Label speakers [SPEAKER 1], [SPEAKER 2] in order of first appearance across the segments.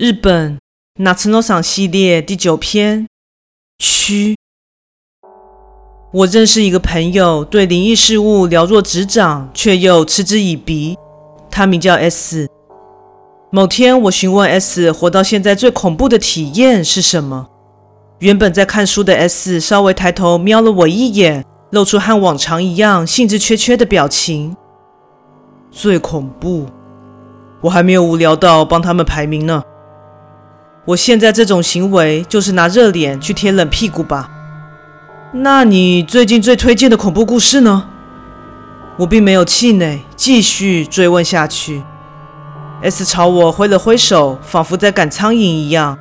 [SPEAKER 1] 日本夏の赏系列第九篇，区。我认识一个朋友，对灵异事物了若指掌，却又嗤之以鼻。他名叫 S。某天，我询问 S 活到现在最恐怖的体验是什么。原本在看书的 S 稍微抬头瞄了我一眼，露出和往常一样兴致缺缺的表情。最恐怖？我还没有无聊到帮他们排名呢。我现在这种行为就是拿热脸去贴冷屁股吧？那你最近最推荐的恐怖故事呢？我并没有气馁，继续追问下去。S 朝我挥了挥手，仿佛在赶苍蝇一样。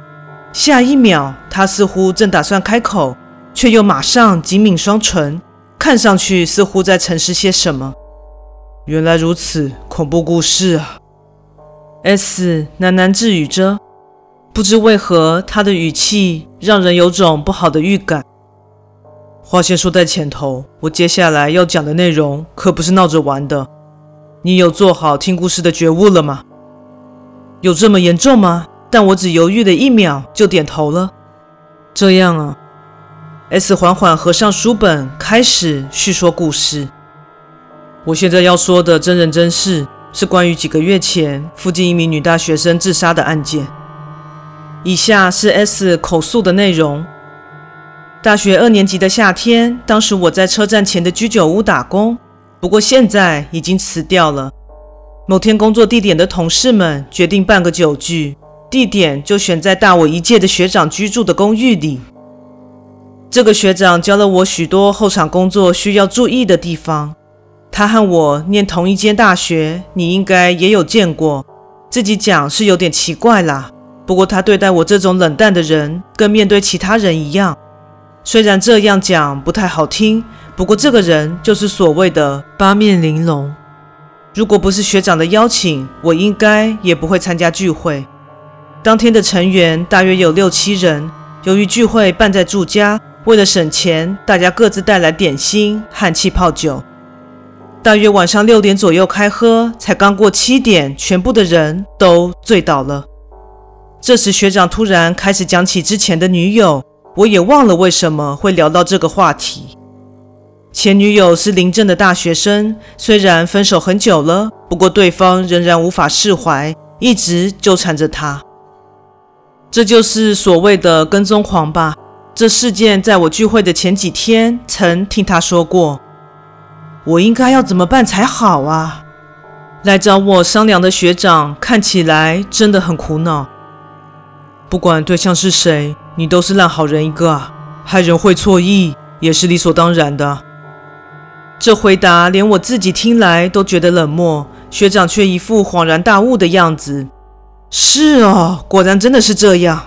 [SPEAKER 1] 下一秒，他似乎正打算开口，却又马上紧抿双唇，看上去似乎在沉思些什么。原来如此，恐怖故事啊！S 喃喃自语着。不知为何，他的语气让人有种不好的预感。话先说在前头，我接下来要讲的内容可不是闹着玩的。你有做好听故事的觉悟了吗？有这么严重吗？但我只犹豫了一秒就点头了。这样啊。S 缓缓合上书本，开始叙说故事。我现在要说的真人真事，是关于几个月前附近一名女大学生自杀的案件。以下是 S 口述的内容：大学二年级的夏天，当时我在车站前的居酒屋打工，不过现在已经辞掉了。某天，工作地点的同事们决定办个酒聚，地点就选在大我一届的学长居住的公寓里。这个学长教了我许多后场工作需要注意的地方。他和我念同一间大学，你应该也有见过。自己讲是有点奇怪啦。不过他对待我这种冷淡的人，跟面对其他人一样。虽然这样讲不太好听，不过这个人就是所谓的八面玲珑。如果不是学长的邀请，我应该也不会参加聚会。当天的成员大约有六七人。由于聚会办在住家，为了省钱，大家各自带来点心和气泡酒。大约晚上六点左右开喝，才刚过七点，全部的人都醉倒了。这时，学长突然开始讲起之前的女友，我也忘了为什么会聊到这个话题。前女友是临镇的大学生，虽然分手很久了，不过对方仍然无法释怀，一直纠缠着他。这就是所谓的跟踪狂吧？这事件在我聚会的前几天曾听他说过。我应该要怎么办才好啊？来找我商量的学长看起来真的很苦恼。不管对象是谁，你都是烂好人一个啊！害人会错意也是理所当然的。这回答连我自己听来都觉得冷漠，学长却一副恍然大悟的样子。是哦，果然真的是这样。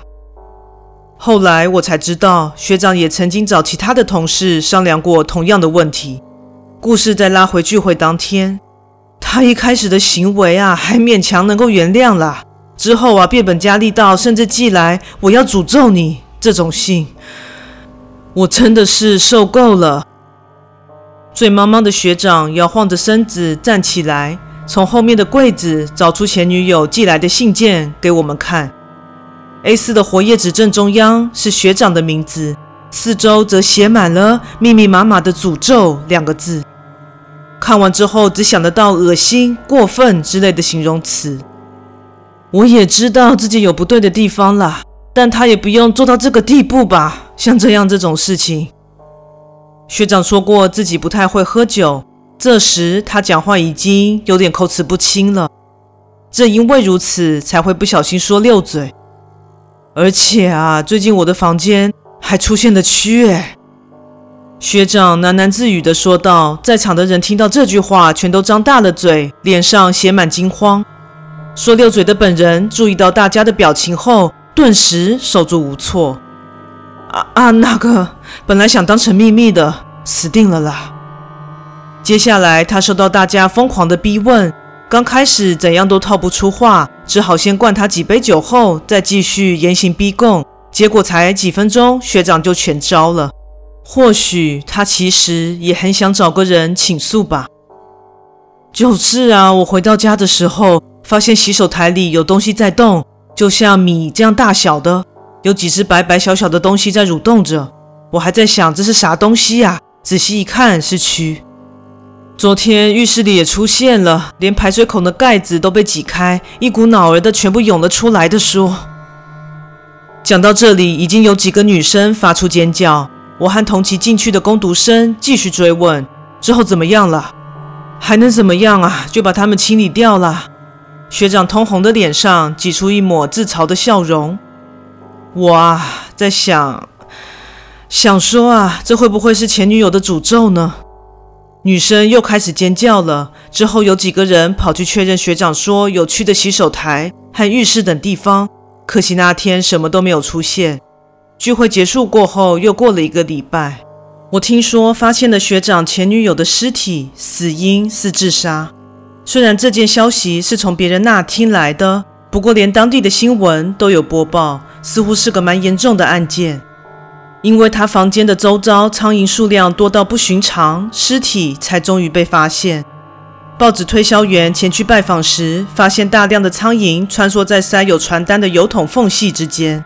[SPEAKER 1] 后来我才知道，学长也曾经找其他的同事商量过同样的问题。故事再拉回聚会当天，他一开始的行为啊，还勉强能够原谅啦。之后啊，变本加厉到甚至寄来“我要诅咒你”这种信，我真的是受够了。醉茫茫的学长摇晃着身子站起来，从后面的柜子找出前女友寄来的信件给我们看。A4 的活页纸正中央是学长的名字，四周则写满了密密麻麻的“诅咒”两个字。看完之后，只想得到恶心、过分之类的形容词。我也知道自己有不对的地方啦，但他也不用做到这个地步吧？像这样这种事情，学长说过自己不太会喝酒，这时他讲话已经有点口齿不清了。正因为如此，才会不小心说溜嘴。而且啊，最近我的房间还出现了蛆哎！学长喃喃自语地说道，在场的人听到这句话，全都张大了嘴，脸上写满惊慌。说溜嘴的本人注意到大家的表情后，顿时手足无措。啊啊，那个本来想当成秘密的，死定了啦！接下来他受到大家疯狂的逼问，刚开始怎样都套不出话，只好先灌他几杯酒后，再继续严刑逼供。结果才几分钟，学长就全招了。或许他其实也很想找个人倾诉吧。就是啊，我回到家的时候。发现洗手台里有东西在动，就像米这样大小的，有几只白白小小的东西在蠕动着。我还在想这是啥东西呀？仔细一看是蛆。昨天浴室里也出现了，连排水孔的盖子都被挤开，一股脑儿的全部涌了出来的说。讲到这里，已经有几个女生发出尖叫。我和同期进去的工读生继续追问：之后怎么样了？还能怎么样啊？就把他们清理掉了。学长通红的脸上挤出一抹自嘲的笑容。我啊，在想，想说啊，这会不会是前女友的诅咒呢？女生又开始尖叫了。之后有几个人跑去确认学长说有去的洗手台和浴室等地方。可惜那天什么都没有出现。聚会结束过后，又过了一个礼拜，我听说发现了学长前女友的尸体，死因是自杀。虽然这件消息是从别人那听来的，不过连当地的新闻都有播报，似乎是个蛮严重的案件。因为他房间的周遭苍蝇数量多到不寻常，尸体才终于被发现。报纸推销员前去拜访时，发现大量的苍蝇穿梭在塞有传单的邮筒缝隙之间。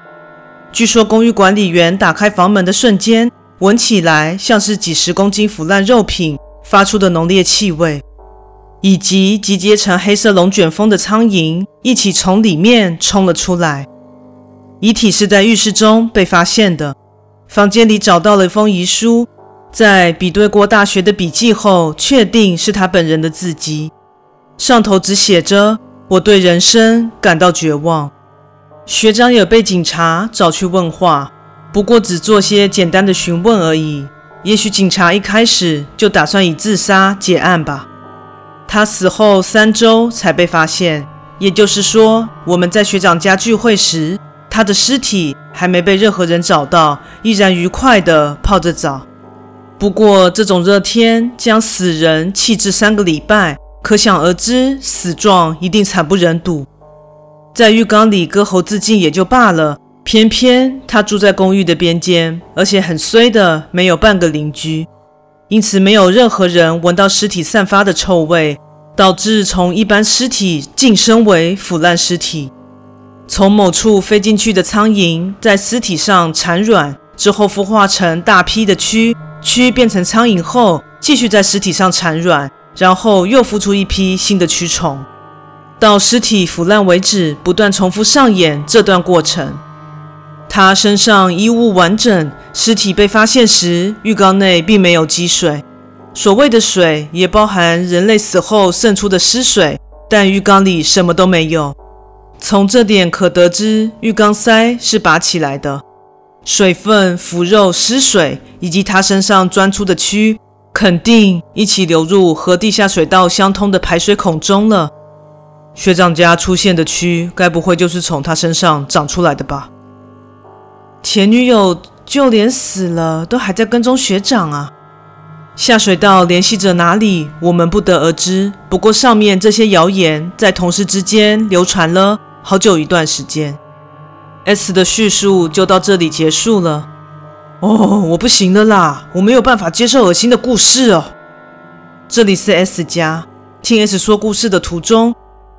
[SPEAKER 1] 据说公寓管理员打开房门的瞬间，闻起来像是几十公斤腐烂肉品发出的浓烈气味，以及集结成黑色龙卷风的苍蝇一起从里面冲了出来。遗体是在浴室中被发现的，房间里找到了一封遗书。在比对过大学的笔记后，确定是他本人的字迹。上头只写着：“我对人生感到绝望。”学长也被警察找去问话，不过只做些简单的询问而已。也许警察一开始就打算以自杀结案吧。他死后三周才被发现，也就是说，我们在学长家聚会时，他的尸体还没被任何人找到，依然愉快地泡着澡。不过，这种热天将死人弃置三个礼拜，可想而知，死状一定惨不忍睹。在浴缸里割喉自尽也就罢了，偏偏他住在公寓的边间，而且很衰的没有半个邻居，因此没有任何人闻到尸体散发的臭味，导致从一般尸体晋升为腐烂尸体。从某处飞进去的苍蝇在尸体上产卵之后，孵化成大批的蛆。蛆变成苍蝇后，继续在尸体上产卵，然后又孵出一批新的蛆虫，到尸体腐烂为止，不断重复上演这段过程。他身上衣物完整，尸体被发现时，浴缸内并没有积水。所谓的水也包含人类死后渗出的尸水，但浴缸里什么都没有。从这点可得知，浴缸塞是拔起来的。水分、腐肉、尸水以及他身上钻出的蛆，肯定一起流入和地下水道相通的排水孔中了。学长家出现的蛆，该不会就是从他身上长出来的吧？前女友就连死了都还在跟踪学长啊！下水道联系着哪里，我们不得而知。不过上面这些谣言在同事之间流传了好久一段时间。S 的叙述就到这里结束了。哦，我不行了啦，我没有办法接受恶心的故事哦。这里是 S 家，听 S 说故事的途中，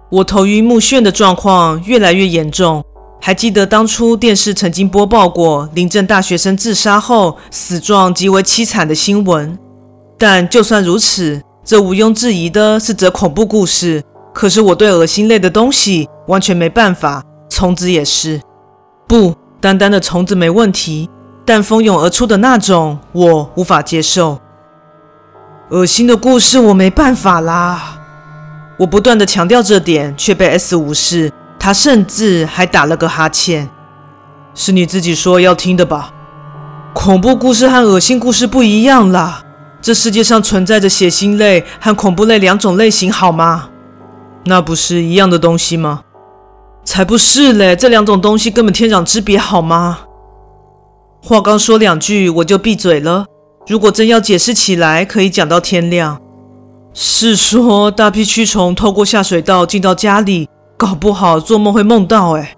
[SPEAKER 1] 我头晕目眩的状况越来越严重。还记得当初电视曾经播报过林镇大学生自杀后死状极为凄惨的新闻，但就算如此，这毋庸置疑的是则恐怖故事。可是我对恶心类的东西完全没办法，虫子也是。不，单单的虫子没问题，但蜂拥而出的那种，我无法接受。恶心的故事我没办法啦。我不断的强调这点，却被 S 无视。他甚至还打了个哈欠。是你自己说要听的吧？恐怖故事和恶心故事不一样啦。这世界上存在着血腥类和恐怖类两种类型，好吗？那不是一样的东西吗？才不是嘞！这两种东西根本天壤之别，好吗？话刚说两句，我就闭嘴了。如果真要解释起来，可以讲到天亮。是说大批蛆虫透过下水道进到家里，搞不好做梦会梦到。哎，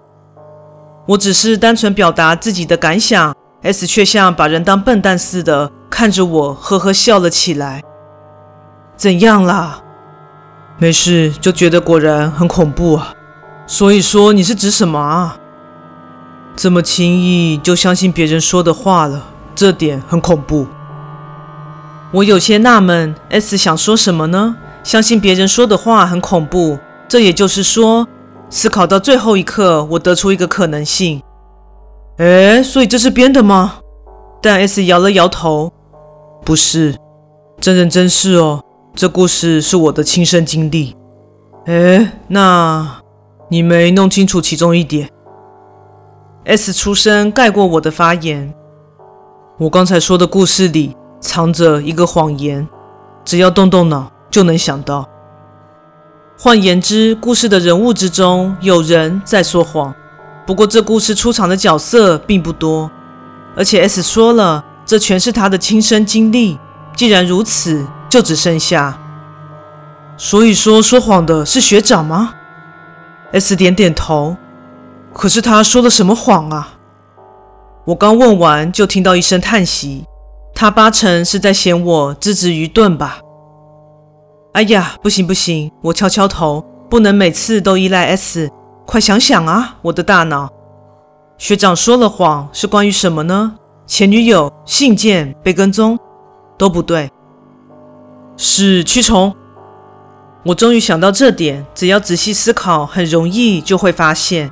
[SPEAKER 1] 我只是单纯表达自己的感想，S 却像把人当笨蛋似的看着我，呵呵笑了起来。怎样啦？没事，就觉得果然很恐怖啊。所以说你是指什么啊？这么轻易就相信别人说的话了，这点很恐怖。我有些纳闷，S 想说什么呢？相信别人说的话很恐怖，这也就是说，思考到最后一刻，我得出一个可能性。诶，所以这是编的吗？但 S 摇了摇头，不是，真人真事哦，这故事是我的亲身经历。诶，那你没弄清楚其中一点？S 出声盖过我的发言。我刚才说的故事里。藏着一个谎言，只要动动脑就能想到。换言之，故事的人物之中有人在说谎，不过这故事出场的角色并不多，而且 S 说了，这全是他的亲身经历。既然如此，就只剩下……所以说说谎的是学长吗？S 点点头。可是他说了什么谎啊？我刚问完，就听到一声叹息。他八成是在嫌我资质愚钝吧？哎呀，不行不行！我敲敲头，不能每次都依赖 S。快想想啊，我的大脑！学长说了谎是关于什么呢？前女友、信件、被跟踪，都不对。是蛆虫。我终于想到这点，只要仔细思考，很容易就会发现，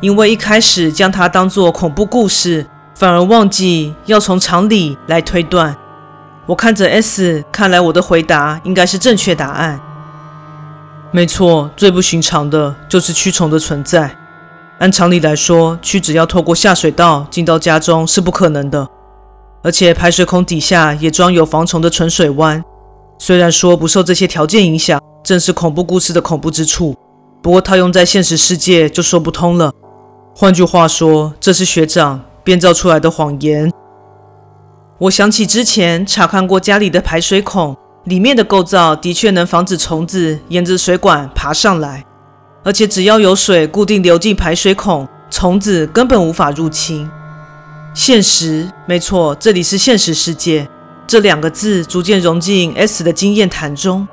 [SPEAKER 1] 因为一开始将它当作恐怖故事。反而忘记要从常理来推断。我看着 S，看来我的回答应该是正确答案。没错，最不寻常的就是蛆虫的存在。按常理来说，蛆只要透过下水道进到家中是不可能的。而且排水孔底下也装有防虫的存水弯。虽然说不受这些条件影响，正是恐怖故事的恐怖之处。不过套用在现实世界就说不通了。换句话说，这是学长。编造出来的谎言。我想起之前查看过家里的排水孔，里面的构造的确能防止虫子沿着水管爬上来，而且只要有水固定流进排水孔，虫子根本无法入侵。现实，没错，这里是现实世界。这两个字逐渐融进 S 的经验谈中。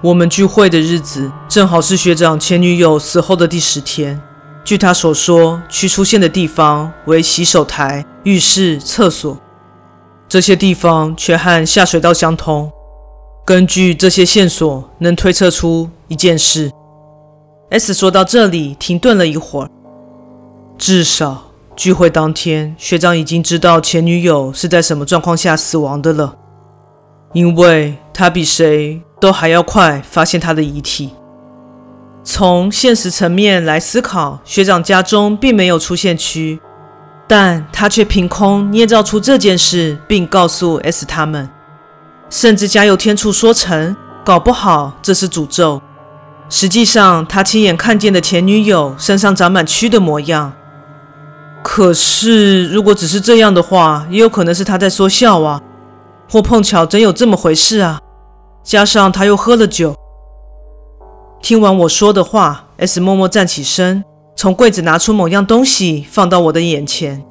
[SPEAKER 1] 我们聚会的日子正好是学长前女友死后的第十天。据他所说，蛆出现的地方为洗手台、浴室、厕所，这些地方却和下水道相通。根据这些线索，能推测出一件事。S 说到这里，停顿了一会儿。至少聚会当天，学长已经知道前女友是在什么状况下死亡的了，因为他比谁都还要快发现她的遗体。从现实层面来思考，学长家中并没有出现蛆，但他却凭空捏造出这件事，并告诉 S 他们，甚至加油添醋说成搞不好这是诅咒。实际上，他亲眼看见的前女友身上长满蛆的模样。可是，如果只是这样的话，也有可能是他在说笑啊，或碰巧真有这么回事啊。加上他又喝了酒。听完我说的话，S 默默站起身，从柜子拿出某样东西放到我的眼前，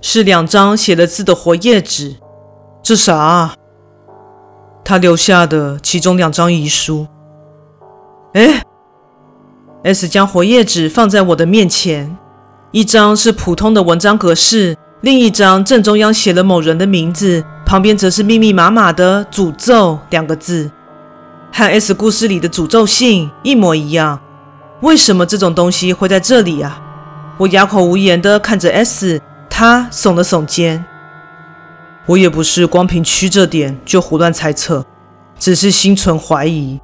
[SPEAKER 1] 是两张写了字的活页纸。这啥啊？他留下的其中两张遗书。哎，S 将活页纸放在我的面前，一张是普通的文章格式，另一张正中央写了某人的名字，旁边则是密密麻麻的“诅咒”两个字。和 S 故事里的诅咒信一模一样，为什么这种东西会在这里啊？我哑口无言地看着 S，他耸了耸肩。我也不是光凭蛆这点就胡乱猜测，只是心存怀疑。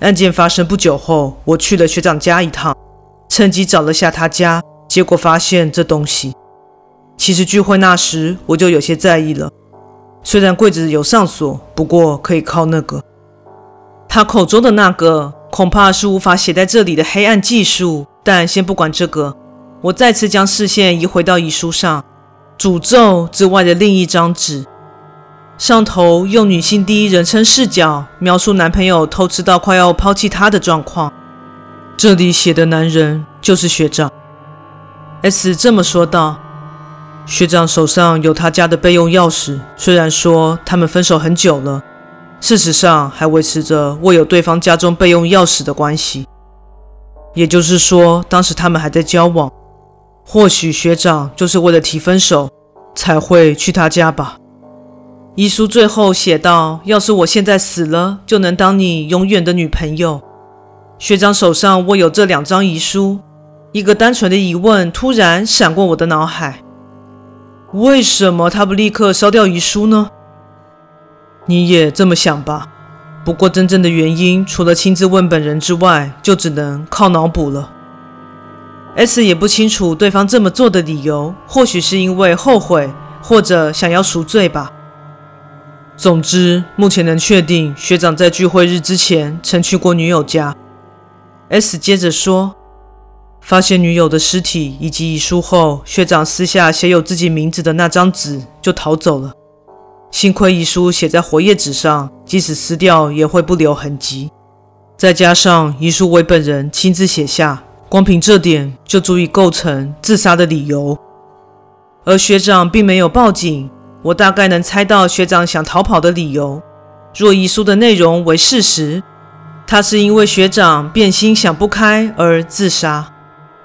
[SPEAKER 1] 案件发生不久后，我去了学长家一趟，趁机找了下他家，结果发现这东西。其实聚会那时我就有些在意了，虽然柜子有上锁，不过可以靠那个。他口中的那个恐怕是无法写在这里的黑暗技术，但先不管这个，我再次将视线移回到遗书上，诅咒之外的另一张纸，上头用女性第一人称视角描述男朋友偷吃到快要抛弃她的状况。这里写的男人就是学长。S 这么说道。学长手上有他家的备用钥匙，虽然说他们分手很久了。事实上，还维持着握有对方家中备用钥匙的关系。也就是说，当时他们还在交往。或许学长就是为了提分手，才会去他家吧。遗书最后写道：“要是我现在死了，就能当你永远的女朋友。”学长手上握有这两张遗书，一个单纯的疑问突然闪过我的脑海：为什么他不立刻烧掉遗书呢？你也这么想吧？不过真正的原因，除了亲自问本人之外，就只能靠脑补了。S 也不清楚对方这么做的理由，或许是因为后悔，或者想要赎罪吧。总之，目前能确定学长在聚会日之前曾去过女友家。S 接着说，发现女友的尸体以及遗书后，学长撕下写有自己名字的那张纸就逃走了。幸亏遗书写在活页纸上，即使撕掉也会不留痕迹。再加上遗书为本人亲自写下，光凭这点就足以构成自杀的理由。而学长并没有报警。我大概能猜到学长想逃跑的理由。若遗书的内容为事实，他是因为学长变心想不开而自杀。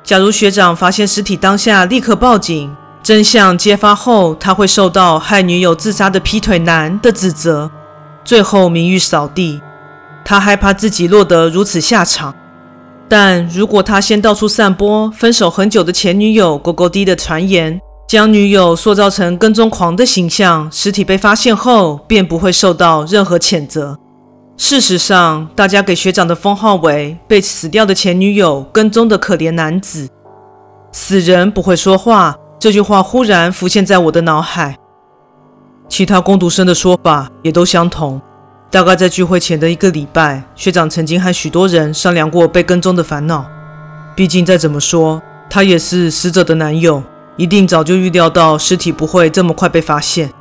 [SPEAKER 1] 假如学长发现尸体当下立刻报警，真相揭发后，他会受到害女友自杀的劈腿男的指责，最后名誉扫地。他害怕自己落得如此下场。但如果他先到处散播分手很久的前女友狗狗滴的传言，将女友塑造成跟踪狂的形象，尸体被发现后便不会受到任何谴责。事实上，大家给学长的封号为被死掉的前女友跟踪的可怜男子。死人不会说话，这句话忽然浮现在我的脑海。其他工读生的说法也都相同。大概在聚会前的一个礼拜，学长曾经和许多人商量过被跟踪的烦恼。毕竟再怎么说，他也是死者的男友。一定早就预料到尸体不会这么快被发现。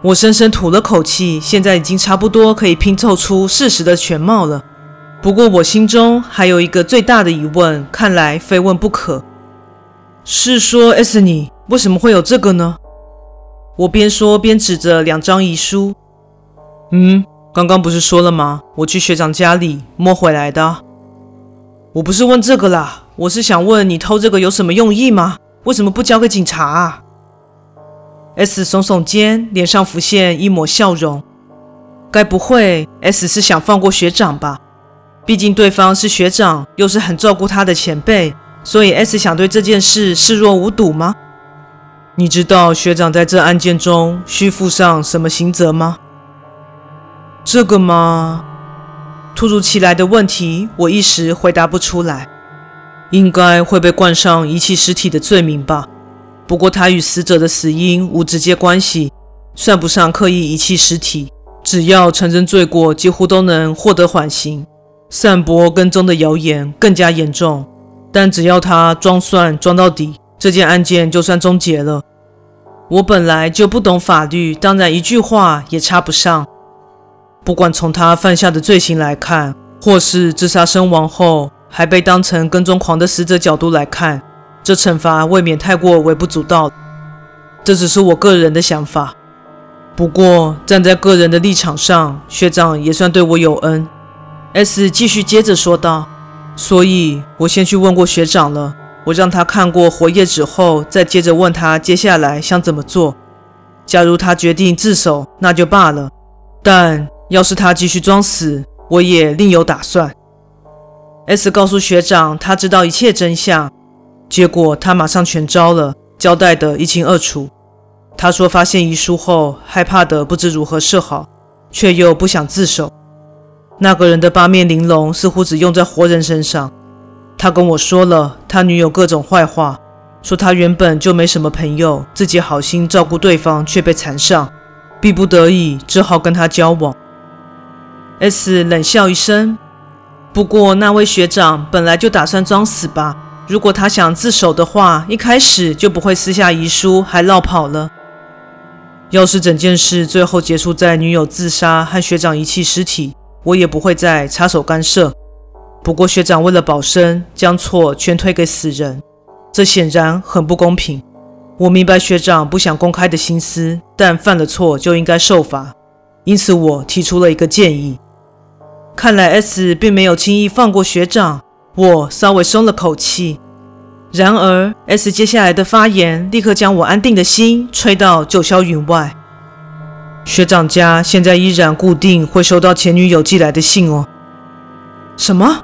[SPEAKER 1] 我深深吐了口气，现在已经差不多可以拼凑出事实的全貌了。不过我心中还有一个最大的疑问，看来非问不可。是说，S 你为什么会有这个呢？我边说边指着两张遗书。嗯，刚刚不是说了吗？我去学长家里摸回来的。我不是问这个啦，我是想问你偷这个有什么用意吗？为什么不交给警察啊？S 耸耸肩，脸上浮现一抹笑容。该不会 S 是想放过学长吧？毕竟对方是学长，又是很照顾他的前辈，所以 S 想对这件事视若无睹吗？你知道学长在这案件中需负上什么刑责吗？这个吗？突如其来的问题，我一时回答不出来。应该会被冠上遗弃尸体的罪名吧？不过他与死者的死因无直接关系，算不上刻意遗弃尸体。只要承认罪过，几乎都能获得缓刑。散播跟踪的谣言更加严重，但只要他装蒜装到底，这件案件就算终结了。我本来就不懂法律，当然一句话也插不上。不管从他犯下的罪行来看，或是自杀身亡后。还被当成跟踪狂的死者角度来看，这惩罚未免太过微不足道。这只是我个人的想法。不过站在个人的立场上，学长也算对我有恩。S 继续接着说道：“所以我先去问过学长了，我让他看过活页纸后，再接着问他接下来想怎么做。假如他决定自首，那就罢了；但要是他继续装死，我也另有打算。” S 告诉学长，他知道一切真相，结果他马上全招了，交代得一清二楚。他说发现遗书后，害怕得不知如何是好，却又不想自首。那个人的八面玲珑似乎只用在活人身上。他跟我说了他女友各种坏话，说他原本就没什么朋友，自己好心照顾对方却被缠上，逼不得已只好跟他交往。S 冷笑一声。不过那位学长本来就打算装死吧？如果他想自首的话，一开始就不会撕下遗书还落跑了。要是整件事最后结束在女友自杀和学长遗弃尸体，我也不会再插手干涉。不过学长为了保身，将错全推给死人，这显然很不公平。我明白学长不想公开的心思，但犯了错就应该受罚，因此我提出了一个建议。看来 S 并没有轻易放过学长，我稍微松了口气。然而，S 接下来的发言立刻将我安定的心吹到九霄云外。学长家现在依然固定会收到前女友寄来的信哦。什么？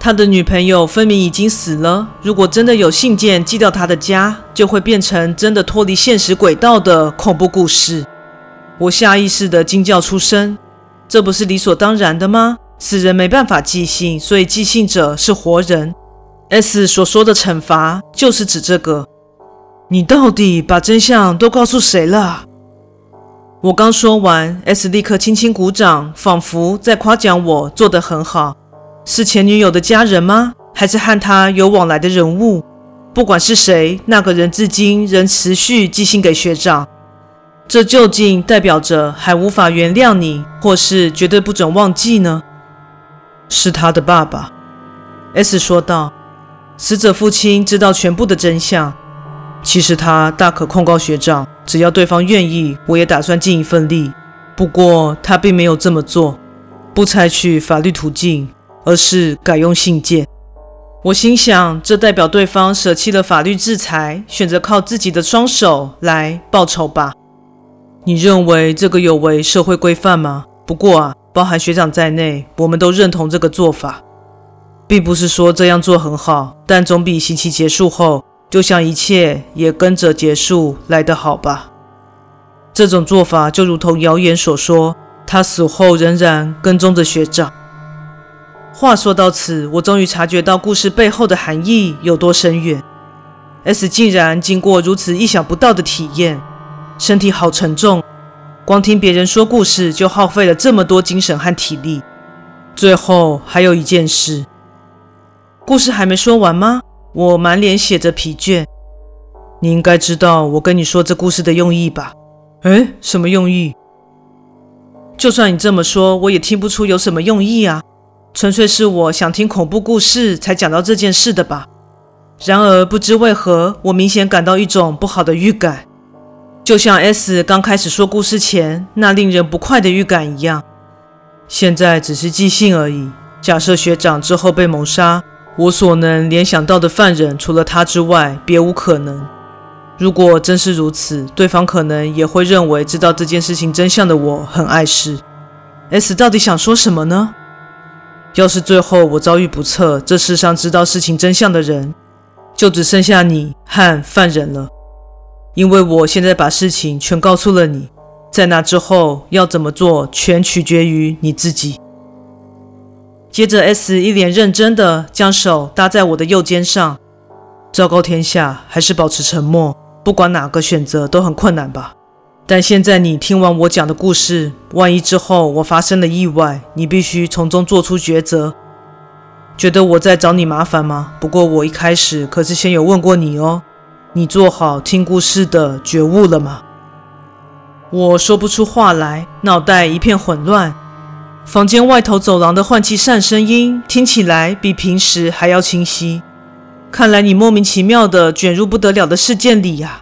[SPEAKER 1] 他的女朋友分明已经死了。如果真的有信件寄到他的家，就会变成真的脱离现实轨道的恐怖故事。我下意识地惊叫出声：“这不是理所当然的吗？死人没办法寄信，所以寄信者是活人。”S 所说的惩罚就是指这个。你到底把真相都告诉谁了？我刚说完，S 立刻轻轻鼓掌，仿佛在夸奖我做得很好。是前女友的家人吗？还是和他有往来的人物？不管是谁，那个人至今仍持续寄信给学长。这究竟代表着还无法原谅你，或是绝对不准忘记呢？是他的爸爸，S 说道。死者父亲知道全部的真相。其实他大可控告学长，只要对方愿意，我也打算尽一份力。不过他并没有这么做，不采取法律途径。而是改用信件。我心想，这代表对方舍弃了法律制裁，选择靠自己的双手来报仇吧？你认为这个有违社会规范吗？不过啊，包含学长在内，我们都认同这个做法，并不是说这样做很好，但总比刑期结束后，就像一切也跟着结束来得好吧？这种做法就如同谣言所说，他死后仍然跟踪着学长。话说到此，我终于察觉到故事背后的含义有多深远。S 竟然经过如此意想不到的体验，身体好沉重，光听别人说故事就耗费了这么多精神和体力。最后还有一件事，故事还没说完吗？我满脸写着疲倦。你应该知道我跟你说这故事的用意吧？诶，什么用意？就算你这么说，我也听不出有什么用意啊。纯粹是我想听恐怖故事才讲到这件事的吧。然而不知为何，我明显感到一种不好的预感，就像 S 刚开始说故事前那令人不快的预感一样。现在只是即兴而已。假设学长之后被谋杀，我所能联想到的犯人除了他之外，别无可能。如果真是如此，对方可能也会认为知道这件事情真相的我很碍事。S 到底想说什么呢？要是最后我遭遇不测，这世上知道事情真相的人，就只剩下你和犯人了。因为我现在把事情全告诉了你，在那之后要怎么做，全取决于你自己。接着，S 一脸认真的将手搭在我的右肩上，昭告天下，还是保持沉默，不管哪个选择都很困难吧。但现在你听完我讲的故事，万一之后我发生了意外，你必须从中做出抉择。觉得我在找你麻烦吗？不过我一开始可是先有问过你哦。你做好听故事的觉悟了吗？我说不出话来，脑袋一片混乱。房间外头走廊的换气扇声音听起来比平时还要清晰。看来你莫名其妙地卷入不得了的事件里呀。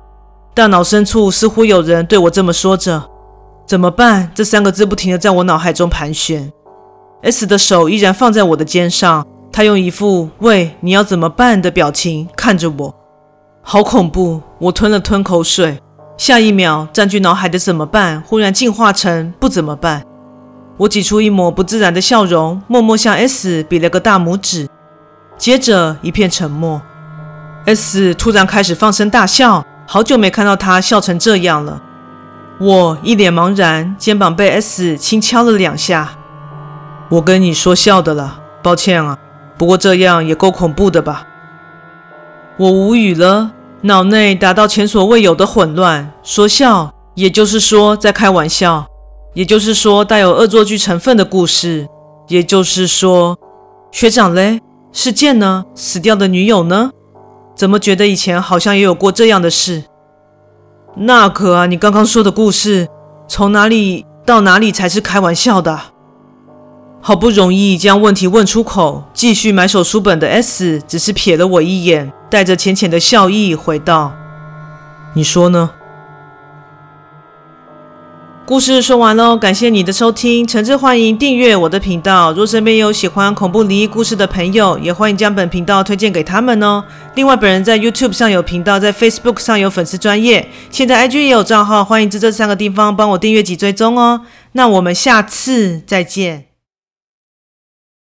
[SPEAKER 1] 大脑深处似乎有人对我这么说着：“怎么办？”这三个字不停地在我脑海中盘旋。S 的手依然放在我的肩上，他用一副“喂，你要怎么办”的表情看着我，好恐怖！我吞了吞口水，下一秒占据脑海的“怎么办”忽然进化成“不怎么办”。我挤出一抹不自然的笑容，默默向 S 比了个大拇指，接着一片沉默。S 突然开始放声大笑。好久没看到他笑成这样了，我一脸茫然，肩膀被 S 轻敲了两下。我跟你说笑的了，抱歉啊，不过这样也够恐怖的吧？我无语了，脑内达到前所未有的混乱。说笑，也就是说在开玩笑，也就是说带有恶作剧成分的故事，也就是说，学长嘞，事件呢？死掉的女友呢？怎么觉得以前好像也有过这样的事？那可啊，你刚刚说的故事，从哪里到哪里才是开玩笑的？好不容易将问题问出口，继续埋首书本的 S 只是瞥了我一眼，带着浅浅的笑意回道：“你说呢？”故事说完喽，感谢你的收听，诚挚欢迎订阅我的频道。若身边有喜欢恐怖灵异故事的朋友，也欢迎将本频道推荐给他们哦。另外，本人在 YouTube 上有频道，在 Facebook 上有粉丝专业，现在 IG 也有账号，欢迎在这三个地方帮我订阅及追踪哦。那我们下次再见。